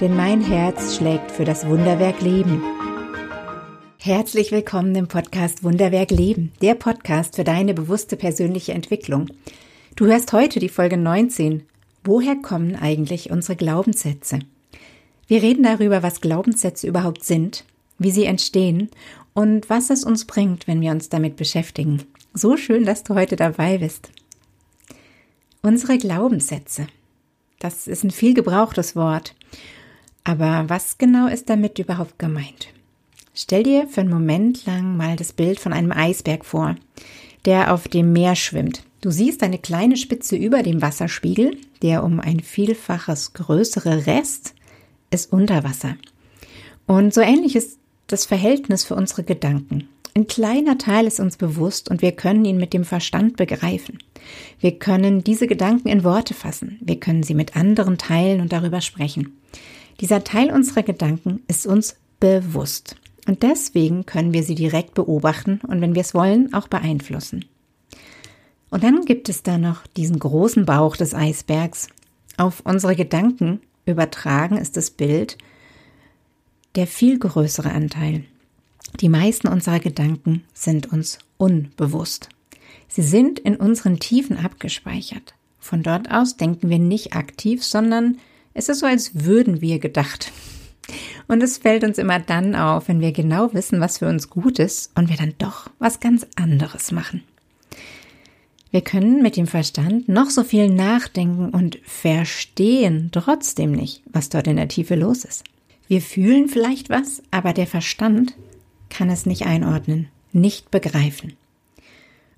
denn mein Herz schlägt für das Wunderwerk Leben. Herzlich willkommen im Podcast Wunderwerk Leben, der Podcast für deine bewusste persönliche Entwicklung. Du hörst heute die Folge 19. Woher kommen eigentlich unsere Glaubenssätze? Wir reden darüber, was Glaubenssätze überhaupt sind, wie sie entstehen und was es uns bringt, wenn wir uns damit beschäftigen. So schön, dass du heute dabei bist. Unsere Glaubenssätze. Das ist ein viel gebrauchtes Wort. Aber was genau ist damit überhaupt gemeint? Stell dir für einen Moment lang mal das Bild von einem Eisberg vor, der auf dem Meer schwimmt. Du siehst eine kleine Spitze über dem Wasserspiegel, der um ein Vielfaches größere Rest ist unter Wasser. Und so ähnlich ist das Verhältnis für unsere Gedanken. Ein kleiner Teil ist uns bewusst und wir können ihn mit dem Verstand begreifen. Wir können diese Gedanken in Worte fassen. Wir können sie mit anderen teilen und darüber sprechen. Dieser Teil unserer Gedanken ist uns bewusst. Und deswegen können wir sie direkt beobachten und wenn wir es wollen, auch beeinflussen. Und dann gibt es da noch diesen großen Bauch des Eisbergs. Auf unsere Gedanken übertragen ist das Bild der viel größere Anteil. Die meisten unserer Gedanken sind uns unbewusst. Sie sind in unseren Tiefen abgespeichert. Von dort aus denken wir nicht aktiv, sondern es ist so, als würden wir gedacht. Und es fällt uns immer dann auf, wenn wir genau wissen, was für uns gut ist und wir dann doch was ganz anderes machen. Wir können mit dem Verstand noch so viel nachdenken und verstehen trotzdem nicht, was dort in der Tiefe los ist. Wir fühlen vielleicht was, aber der Verstand kann es nicht einordnen, nicht begreifen.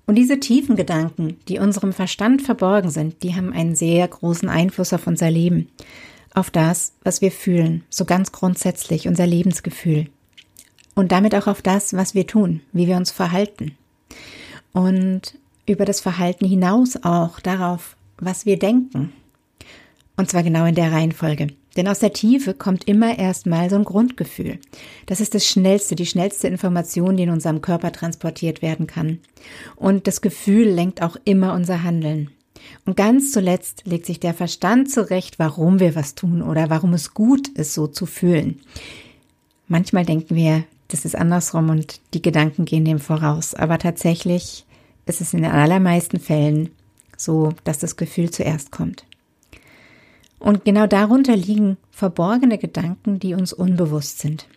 Und diese tiefen Gedanken, die unserem Verstand verborgen sind, die haben einen sehr großen Einfluss auf unser Leben auf das, was wir fühlen, so ganz grundsätzlich unser Lebensgefühl. Und damit auch auf das, was wir tun, wie wir uns verhalten. Und über das Verhalten hinaus auch darauf, was wir denken. Und zwar genau in der Reihenfolge. Denn aus der Tiefe kommt immer erstmal so ein Grundgefühl. Das ist das schnellste, die schnellste Information, die in unserem Körper transportiert werden kann. Und das Gefühl lenkt auch immer unser Handeln. Und ganz zuletzt legt sich der Verstand zurecht, warum wir was tun oder warum es gut ist, so zu fühlen. Manchmal denken wir, das ist andersrum und die Gedanken gehen dem voraus. Aber tatsächlich ist es in den allermeisten Fällen so, dass das Gefühl zuerst kommt. Und genau darunter liegen verborgene Gedanken, die uns unbewusst sind.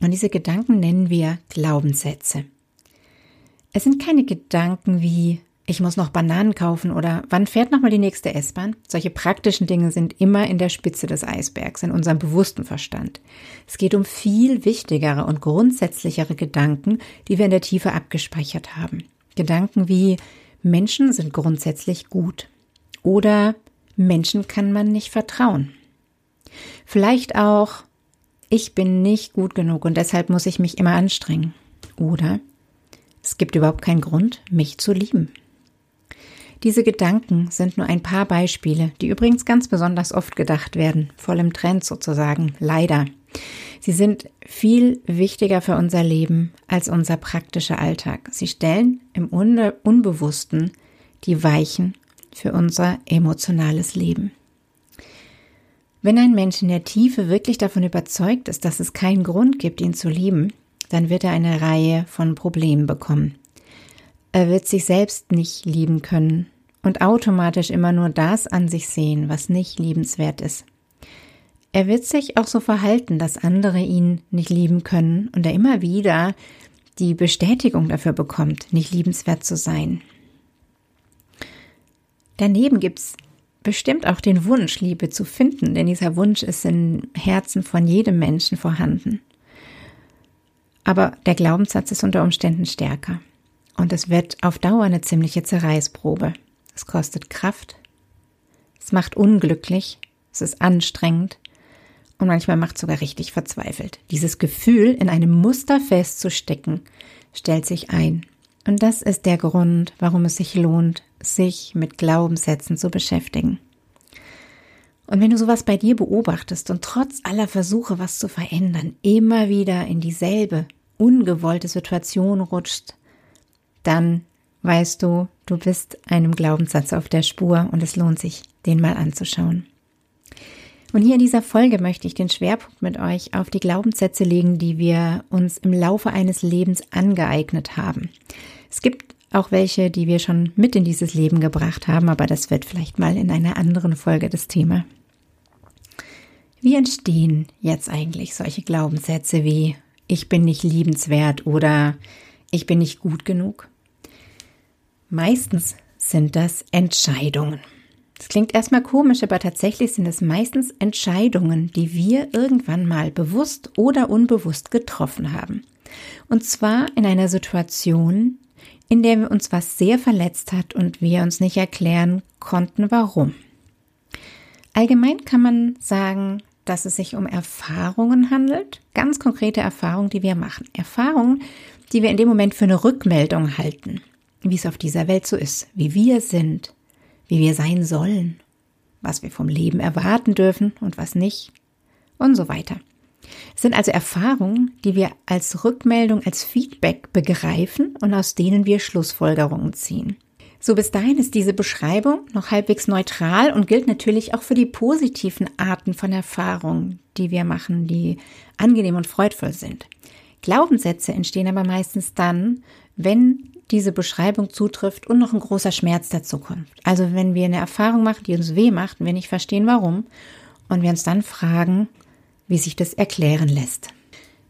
Und diese Gedanken nennen wir Glaubenssätze. Es sind keine Gedanken wie ich muss noch Bananen kaufen oder wann fährt nochmal die nächste S-Bahn? Solche praktischen Dinge sind immer in der Spitze des Eisbergs, in unserem bewussten Verstand. Es geht um viel wichtigere und grundsätzlichere Gedanken, die wir in der Tiefe abgespeichert haben. Gedanken wie Menschen sind grundsätzlich gut oder Menschen kann man nicht vertrauen. Vielleicht auch ich bin nicht gut genug und deshalb muss ich mich immer anstrengen. Oder es gibt überhaupt keinen Grund, mich zu lieben. Diese Gedanken sind nur ein paar Beispiele, die übrigens ganz besonders oft gedacht werden, voll im Trend sozusagen, leider. Sie sind viel wichtiger für unser Leben als unser praktischer Alltag. Sie stellen im Unbewussten die Weichen für unser emotionales Leben. Wenn ein Mensch in der Tiefe wirklich davon überzeugt ist, dass es keinen Grund gibt, ihn zu lieben, dann wird er eine Reihe von Problemen bekommen. Er wird sich selbst nicht lieben können und automatisch immer nur das an sich sehen, was nicht liebenswert ist. Er wird sich auch so verhalten, dass andere ihn nicht lieben können und er immer wieder die Bestätigung dafür bekommt, nicht liebenswert zu sein. Daneben gibt's bestimmt auch den Wunsch, Liebe zu finden, denn dieser Wunsch ist im Herzen von jedem Menschen vorhanden. Aber der Glaubenssatz ist unter Umständen stärker. Und es wird auf Dauer eine ziemliche Zerreißprobe. Es kostet Kraft. Es macht unglücklich. Es ist anstrengend. und manchmal macht sogar richtig verzweifelt. Dieses Gefühl, in einem Muster festzustecken, stellt sich ein. Und das ist der Grund, warum es sich lohnt, sich mit Glaubenssätzen zu beschäftigen. Und wenn du sowas bei dir beobachtest und trotz aller Versuche, was zu verändern, immer wieder in dieselbe ungewollte Situation rutscht, dann weißt du, du bist einem Glaubenssatz auf der Spur und es lohnt sich, den mal anzuschauen. Und hier in dieser Folge möchte ich den Schwerpunkt mit euch auf die Glaubenssätze legen, die wir uns im Laufe eines Lebens angeeignet haben. Es gibt auch welche, die wir schon mit in dieses Leben gebracht haben, aber das wird vielleicht mal in einer anderen Folge das Thema. Wie entstehen jetzt eigentlich solche Glaubenssätze wie ich bin nicht liebenswert oder ich bin nicht gut genug? Meistens sind das Entscheidungen. Das klingt erstmal komisch, aber tatsächlich sind es meistens Entscheidungen, die wir irgendwann mal bewusst oder unbewusst getroffen haben. Und zwar in einer Situation, in der wir uns was sehr verletzt hat und wir uns nicht erklären konnten, warum. Allgemein kann man sagen, dass es sich um Erfahrungen handelt, ganz konkrete Erfahrungen, die wir machen. Erfahrungen, die wir in dem Moment für eine Rückmeldung halten, wie es auf dieser Welt so ist, wie wir sind, wie wir sein sollen, was wir vom Leben erwarten dürfen und was nicht und so weiter. Es sind also Erfahrungen, die wir als Rückmeldung, als Feedback begreifen und aus denen wir Schlussfolgerungen ziehen. So bis dahin ist diese Beschreibung noch halbwegs neutral und gilt natürlich auch für die positiven Arten von Erfahrungen, die wir machen, die angenehm und freudvoll sind. Glaubenssätze entstehen aber meistens dann, wenn diese Beschreibung zutrifft und noch ein großer Schmerz dazu kommt. Also wenn wir eine Erfahrung machen, die uns weh macht und wir nicht verstehen, warum, und wir uns dann fragen, wie sich das erklären lässt.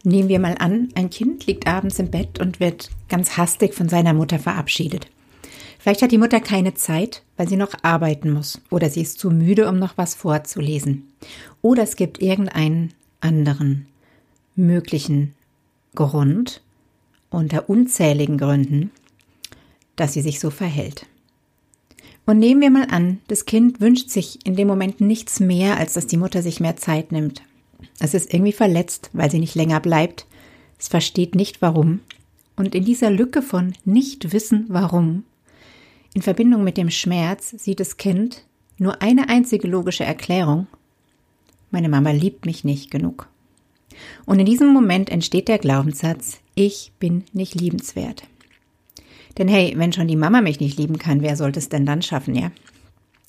Nehmen wir mal an, ein Kind liegt abends im Bett und wird ganz hastig von seiner Mutter verabschiedet. Vielleicht hat die Mutter keine Zeit, weil sie noch arbeiten muss, oder sie ist zu müde, um noch was vorzulesen. Oder es gibt irgendeinen anderen möglichen Grund unter unzähligen Gründen, dass sie sich so verhält. Und nehmen wir mal an, das Kind wünscht sich in dem Moment nichts mehr, als dass die Mutter sich mehr Zeit nimmt. Es ist irgendwie verletzt, weil sie nicht länger bleibt. Es versteht nicht warum. Und in dieser Lücke von nicht wissen warum, in Verbindung mit dem Schmerz, sieht das Kind nur eine einzige logische Erklärung. Meine Mama liebt mich nicht genug. Und in diesem Moment entsteht der Glaubenssatz, ich bin nicht liebenswert. Denn hey, wenn schon die Mama mich nicht lieben kann, wer sollte es denn dann schaffen, ja?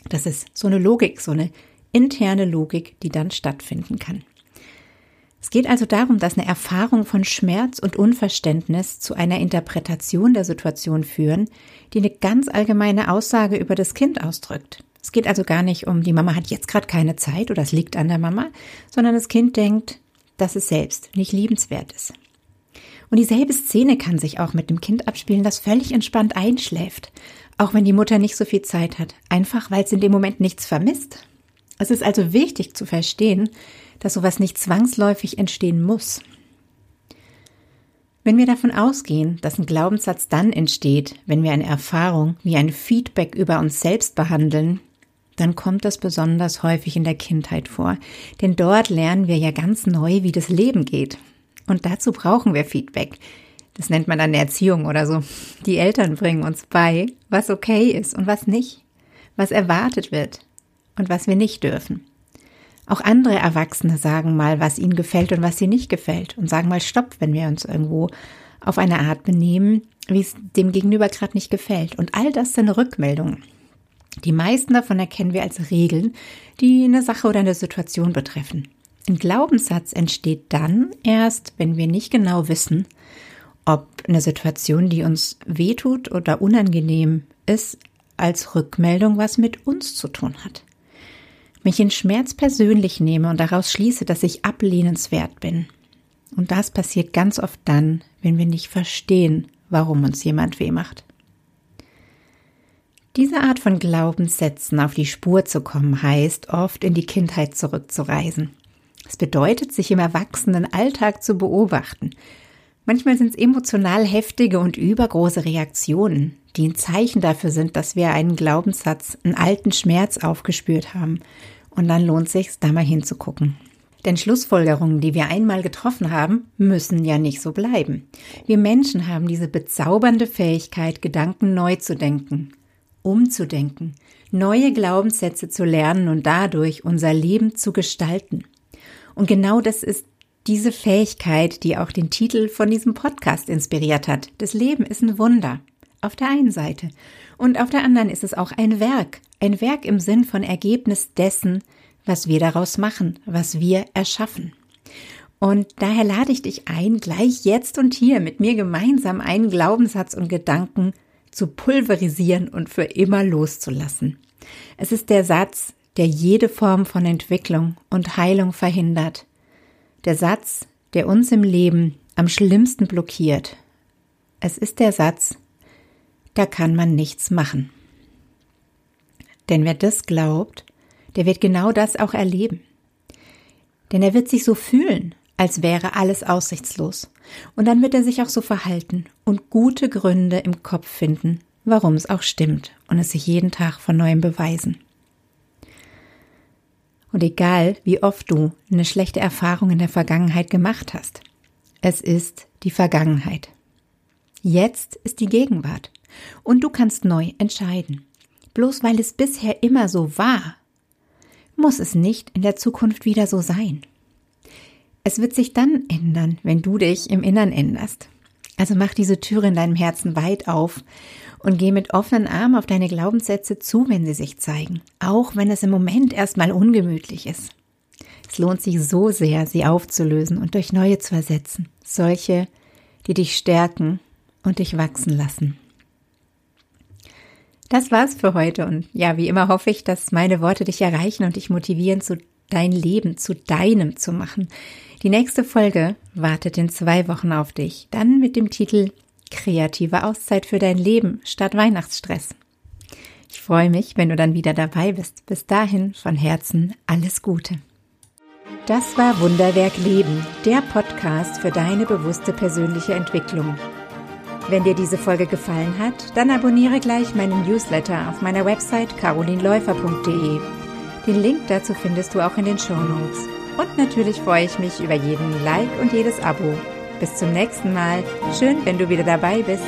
Das ist so eine Logik, so eine interne Logik, die dann stattfinden kann. Es geht also darum, dass eine Erfahrung von Schmerz und Unverständnis zu einer Interpretation der Situation führen, die eine ganz allgemeine Aussage über das Kind ausdrückt. Es geht also gar nicht um, die Mama hat jetzt gerade keine Zeit oder es liegt an der Mama, sondern das Kind denkt, dass es selbst nicht liebenswert ist. Und dieselbe Szene kann sich auch mit dem Kind abspielen, das völlig entspannt einschläft, auch wenn die Mutter nicht so viel Zeit hat, einfach weil es in dem Moment nichts vermisst. Es ist also wichtig zu verstehen, dass sowas nicht zwangsläufig entstehen muss. Wenn wir davon ausgehen, dass ein Glaubenssatz dann entsteht, wenn wir eine Erfahrung wie ein Feedback über uns selbst behandeln, dann kommt das besonders häufig in der Kindheit vor. Denn dort lernen wir ja ganz neu, wie das Leben geht. Und dazu brauchen wir Feedback. Das nennt man dann Erziehung oder so. Die Eltern bringen uns bei, was okay ist und was nicht, was erwartet wird und was wir nicht dürfen. Auch andere Erwachsene sagen mal, was ihnen gefällt und was ihnen nicht gefällt und sagen mal Stopp, wenn wir uns irgendwo auf eine Art benehmen, wie es dem Gegenüber gerade nicht gefällt. Und all das sind Rückmeldungen. Die meisten davon erkennen wir als Regeln, die eine Sache oder eine Situation betreffen. Ein Glaubenssatz entsteht dann erst, wenn wir nicht genau wissen, ob eine Situation, die uns wehtut oder unangenehm ist, als Rückmeldung was mit uns zu tun hat. Wenn ich den Schmerz persönlich nehme und daraus schließe, dass ich ablehnenswert bin. Und das passiert ganz oft dann, wenn wir nicht verstehen, warum uns jemand weh macht. Diese Art von Glaubenssätzen auf die Spur zu kommen, heißt oft in die Kindheit zurückzureisen. Es bedeutet, sich im erwachsenen Alltag zu beobachten. Manchmal sind es emotional heftige und übergroße Reaktionen, die ein Zeichen dafür sind, dass wir einen Glaubenssatz, einen alten Schmerz aufgespürt haben. Und dann lohnt sich, da mal hinzugucken. Denn Schlussfolgerungen, die wir einmal getroffen haben, müssen ja nicht so bleiben. Wir Menschen haben diese bezaubernde Fähigkeit, Gedanken neu zu denken, umzudenken, neue Glaubenssätze zu lernen und dadurch unser Leben zu gestalten. Und genau das ist diese Fähigkeit, die auch den Titel von diesem Podcast inspiriert hat. Das Leben ist ein Wunder. Auf der einen Seite. Und auf der anderen ist es auch ein Werk. Ein Werk im Sinn von Ergebnis dessen, was wir daraus machen, was wir erschaffen. Und daher lade ich dich ein, gleich jetzt und hier mit mir gemeinsam einen Glaubenssatz und Gedanken zu pulverisieren und für immer loszulassen. Es ist der Satz, der jede Form von Entwicklung und Heilung verhindert. Der Satz, der uns im Leben am schlimmsten blockiert. Es ist der Satz, da kann man nichts machen. Denn wer das glaubt, der wird genau das auch erleben. Denn er wird sich so fühlen, als wäre alles aussichtslos. Und dann wird er sich auch so verhalten und gute Gründe im Kopf finden, warum es auch stimmt und es sich jeden Tag von neuem beweisen. Und egal, wie oft du eine schlechte Erfahrung in der Vergangenheit gemacht hast, es ist die Vergangenheit. Jetzt ist die Gegenwart und du kannst neu entscheiden. Bloß weil es bisher immer so war, muss es nicht in der Zukunft wieder so sein. Es wird sich dann ändern, wenn du dich im Innern änderst. Also mach diese Türe in deinem Herzen weit auf und geh mit offenen Armen auf deine Glaubenssätze zu, wenn sie sich zeigen, auch wenn es im Moment erstmal ungemütlich ist. Es lohnt sich so sehr, sie aufzulösen und durch neue zu ersetzen, solche, die dich stärken und dich wachsen lassen. Das war's für heute und ja, wie immer hoffe ich, dass meine Worte dich erreichen und dich motivieren, zu dein Leben zu deinem zu machen. Die nächste Folge wartet in zwei Wochen auf dich, dann mit dem Titel Kreative Auszeit für dein Leben statt Weihnachtsstress. Ich freue mich, wenn du dann wieder dabei bist. Bis dahin von Herzen alles Gute. Das war Wunderwerk Leben, der Podcast für deine bewusste persönliche Entwicklung. Wenn dir diese Folge gefallen hat, dann abonniere gleich meinen Newsletter auf meiner Website carolinläufer.de. Den Link dazu findest du auch in den Show Notes. Und natürlich freue ich mich über jeden Like und jedes Abo. Bis zum nächsten Mal. Schön, wenn du wieder dabei bist.